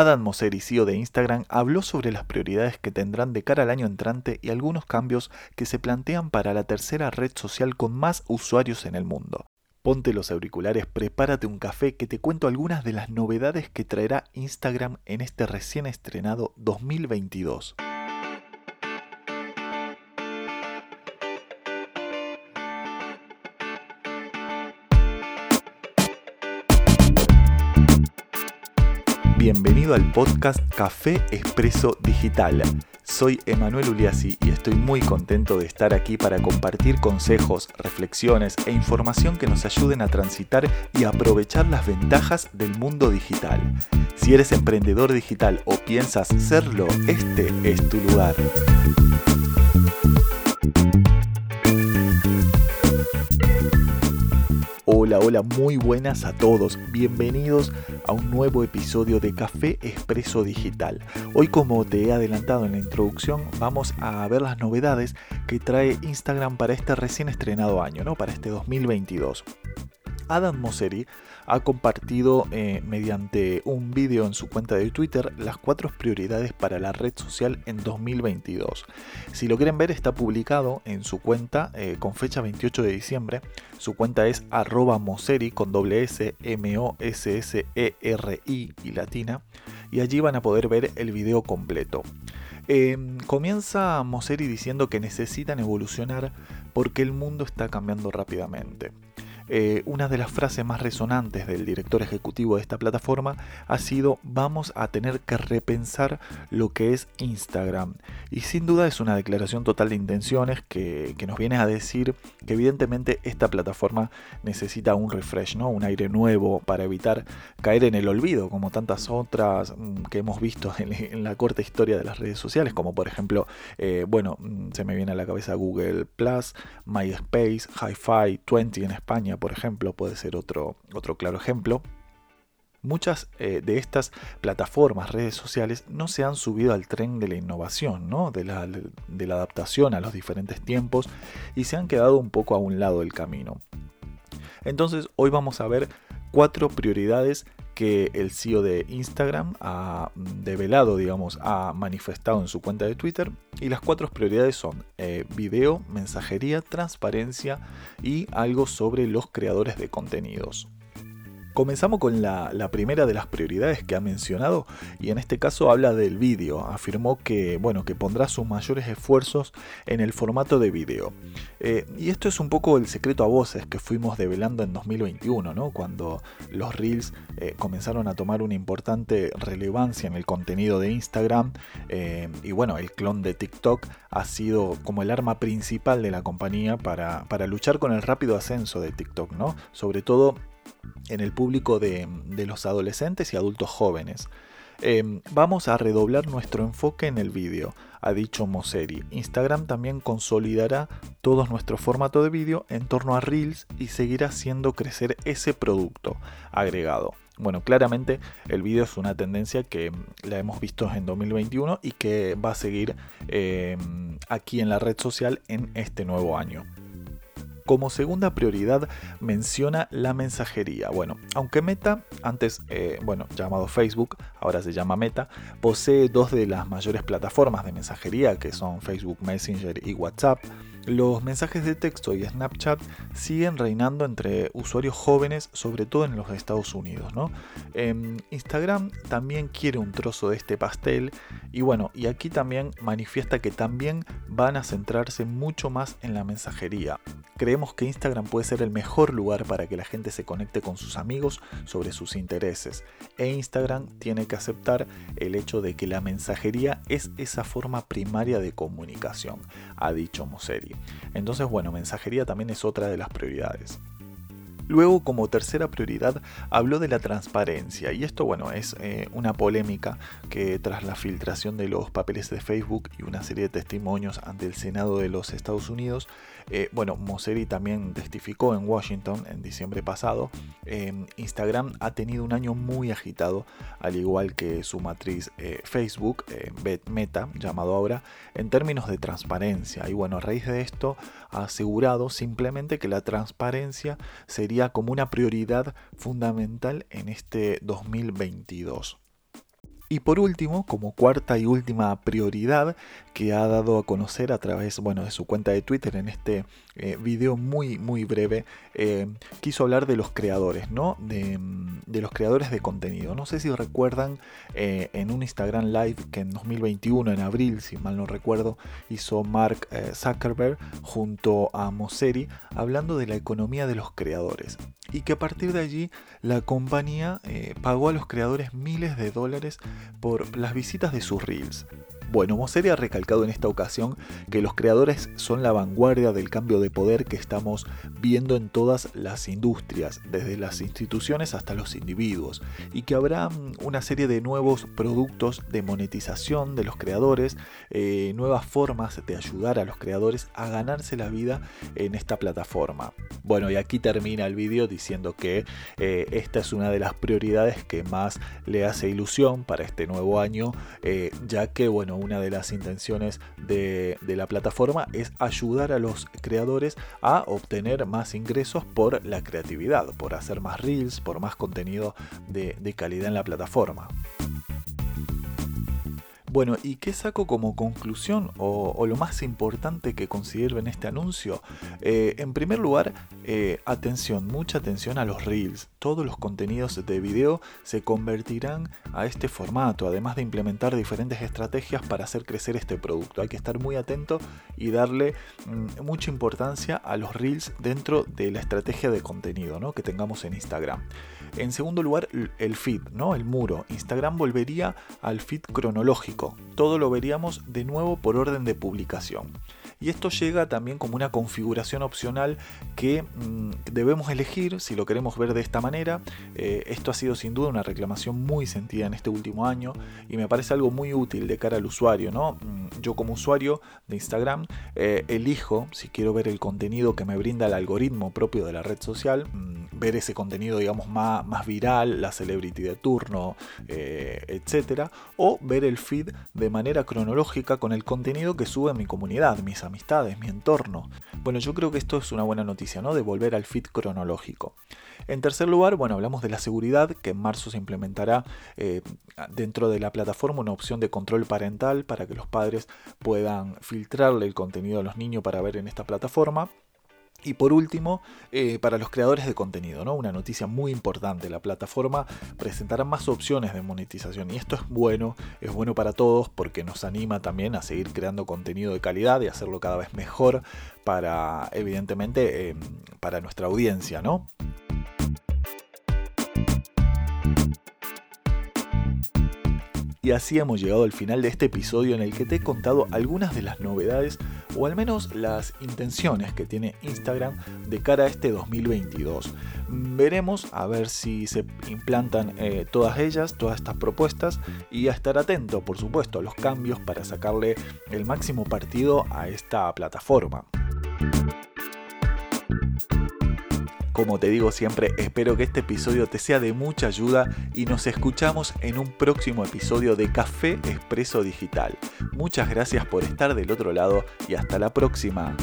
Adam Mosseri, CEO de Instagram, habló sobre las prioridades que tendrán de cara al año entrante y algunos cambios que se plantean para la tercera red social con más usuarios en el mundo. Ponte los auriculares, prepárate un café que te cuento algunas de las novedades que traerá Instagram en este recién estrenado 2022. Bienvenido al podcast Café Expreso Digital. Soy Emanuel Uliasi y estoy muy contento de estar aquí para compartir consejos, reflexiones e información que nos ayuden a transitar y aprovechar las ventajas del mundo digital. Si eres emprendedor digital o piensas serlo, este es tu lugar. Hola, hola, muy buenas a todos. Bienvenidos a un nuevo episodio de Café Expreso Digital. Hoy, como te he adelantado en la introducción, vamos a ver las novedades que trae Instagram para este recién estrenado año, ¿no? Para este 2022. Adam Mosseri ha compartido eh, mediante un vídeo en su cuenta de Twitter las cuatro prioridades para la red social en 2022. Si lo quieren ver está publicado en su cuenta eh, con fecha 28 de diciembre. Su cuenta es arroba Mosseri con doble S, M-O-S-S-E-R-I y latina. Y allí van a poder ver el video completo. Em, comienza Mosseri diciendo que necesitan evolucionar porque el mundo está cambiando rápidamente. Eh, una de las frases más resonantes del director ejecutivo de esta plataforma ha sido vamos a tener que repensar lo que es Instagram. Y sin duda es una declaración total de intenciones que, nos viene a decir que evidentemente esta plataforma necesita un refresh, ¿no? un aire nuevo para evitar caer en el olvido, como tantas otras mm, que hemos visto en, la corta historia de las redes sociales, como por ejemplo, eh, bueno, mm, se me viene a la cabeza Google Plus, MySpace, HiFi, 20 en España, por ejemplo, puede ser otro, otro claro ejemplo. Muchas eh, de estas plataformas, redes sociales, no se han subido al tren de la innovación, ¿no? de, la, de la adaptación a los diferentes tiempos y se han quedado un poco a un lado del camino. Entonces hoy vamos a ver cuatro prioridades que el CEO de Instagram ha develado, digamos, ha manifestado en su cuenta de Twitter. Y las cuatro prioridades son eh, video, mensajería, transparencia y algo sobre los creadores de contenidos. Comenzamos con la, primera de las prioridades que ha mencionado y en este caso habla del vídeo. Afirmó que, bueno, que pondrá sus mayores esfuerzos en el formato de vídeo. Eh, y esto es un poco el secreto a voces que fuimos develando en 2021, ¿no? cuando los reels eh, comenzaron a tomar una importante relevancia en el contenido de Instagram. Eh, y bueno, el clon de TikTok ha sido como el arma principal de la compañía para, para luchar con el rápido ascenso de TikTok, ¿no? Sobre todo en el público de, los adolescentes y adultos jóvenes. Em, vamos a redoblar nuestro enfoque en el vídeo, ha dicho Mosseri. Instagram también consolidará todo nuestro formato de vídeo en torno a Reels y seguirá haciendo crecer ese producto agregado. Bueno, claramente el vídeo es una tendencia que la hemos visto en 2021 y que va a seguir em, aquí en la red social en este nuevo año. Como segunda prioridad menciona la mensajería. Bueno, aunque Meta, antes eh, bueno, llamado Facebook, ahora se llama Meta, posee dos de las mayores plataformas de mensajería que son Facebook Messenger y WhatsApp, los mensajes de texto y Snapchat siguen reinando entre usuarios jóvenes, sobre todo en los Estados Unidos. Em, Instagram también quiere un trozo de este pastel y bueno, y aquí también manifiesta que también van a centrarse mucho más en la mensajería. Creemos que Instagram puede ser el mejor lugar para que la gente se conecte con sus amigos sobre sus intereses. E Instagram tiene que aceptar el hecho de que la mensajería es esa forma primaria de comunicación, ha dicho Entonces, bueno, mensajería también es otra de las prioridades. Luego, como tercera prioridad, habló de la transparencia. Y esto, bueno, es eh, una polémica que tras la filtración de los papeles de Facebook y una serie de testimonios ante el Senado de los Estados Unidos, eh, bueno, Mosseri también testificó en Washington en diciembre pasado. Em, Instagram ha tenido un año muy agitado, al igual que su matriz eh, Facebook, Meta, llamado ahora, en términos de transparencia. Y bueno, a raíz de esto ha asegurado simplemente que la transparencia sería como una prioridad fundamental en este 2022. Y por último, como cuarta y última prioridad que ha dado a conocer a través bueno, de su cuenta de Twitter en este eh, video muy muy breve, eh, quiso hablar de los creadores, ¿no? De, los creadores de contenido. No sé si recuerdan eh, en un Instagram Live que en 2021, en abril, si mal no recuerdo, hizo Mark Zuckerberg junto a Mosseri hablando de la economía de los creadores. Y que a partir de allí la compañía pagó a los creadores miles de dólares por las visitas de sus reels. Bueno, Mosseri ha recalcado en esta ocasión que los creadores son la vanguardia del cambio de poder que estamos viendo en todas las industrias, desde las instituciones hasta los individuos, y que habrá mm, una serie de nuevos productos de monetización de los creadores, eh, nuevas formas de ayudar a los creadores a ganarse la vida en esta plataforma. Bueno, y aquí termina el vídeo diciendo que eh, esta es una de las prioridades que más le hace ilusión para este nuevo año, eh, ya que, bueno, una de las intenciones de, la plataforma es ayudar a los creadores a obtener más ingresos por la creatividad, por hacer más reels, por más contenido de calidad en la plataforma. Bueno, ¿y qué saco como conclusión o, lo más importante que considero en este anuncio? Eh, en primer lugar, eh, atención, mucha atención a los reels. Todos los contenidos de video se convertirán a este formato, además de implementar diferentes estrategias para hacer crecer este producto. Hay que estar muy atento y darle mm, mucha importancia a los reels dentro de la estrategia de contenido ¿no? que tengamos en Instagram. En segundo lugar, el feed, ¿no? el muro. Instagram volvería al feed cronológico todo lo veríamos de nuevo por orden de publicación. Y esto llega también como una configuración opcional que mm, debemos elegir si lo queremos ver de esta manera. Eh, esto ha sido sin duda una reclamación muy sentida en este último año y me parece algo muy útil de cara al usuario. ¿no? Mm, yo como usuario de Instagram eh, elijo si quiero ver el contenido que me brinda el algoritmo propio de la red social, mm, ver ese contenido digamos más, más viral, la celebrity de turno, eh, etcétera, o ver el feed de manera cronológica con el contenido que sube mi comunidad, mis amistades, mi entorno. Bueno, yo creo que esto es una buena noticia, ¿no? De volver al feed cronológico. En tercer lugar, bueno, hablamos de la seguridad, que en marzo se implementará eh, dentro de la plataforma una opción de control parental para que los padres puedan filtrarle el contenido a los niños para ver en esta plataforma. Y por último, eh, para los creadores de contenido, ¿no? una noticia muy importante, la plataforma presentará más opciones de monetización y esto es bueno, es bueno para todos porque nos anima también a seguir creando contenido de calidad y hacerlo cada vez mejor para, evidentemente, em, para nuestra audiencia, ¿no? Y así hemos llegado al final de este episodio en el que te he contado algunas de las novedades o al menos las intenciones que tiene Instagram de cara a este 2022. Veremos a ver si se implantan eh, todas ellas, todas estas propuestas y a estar atento, por supuesto, a los cambios para sacarle el máximo partido a esta plataforma. Como te digo siempre, espero que este episodio te sea de mucha ayuda y nos escuchamos en un próximo episodio de Café Expreso Digital. Muchas gracias por estar del otro lado y hasta la próxima.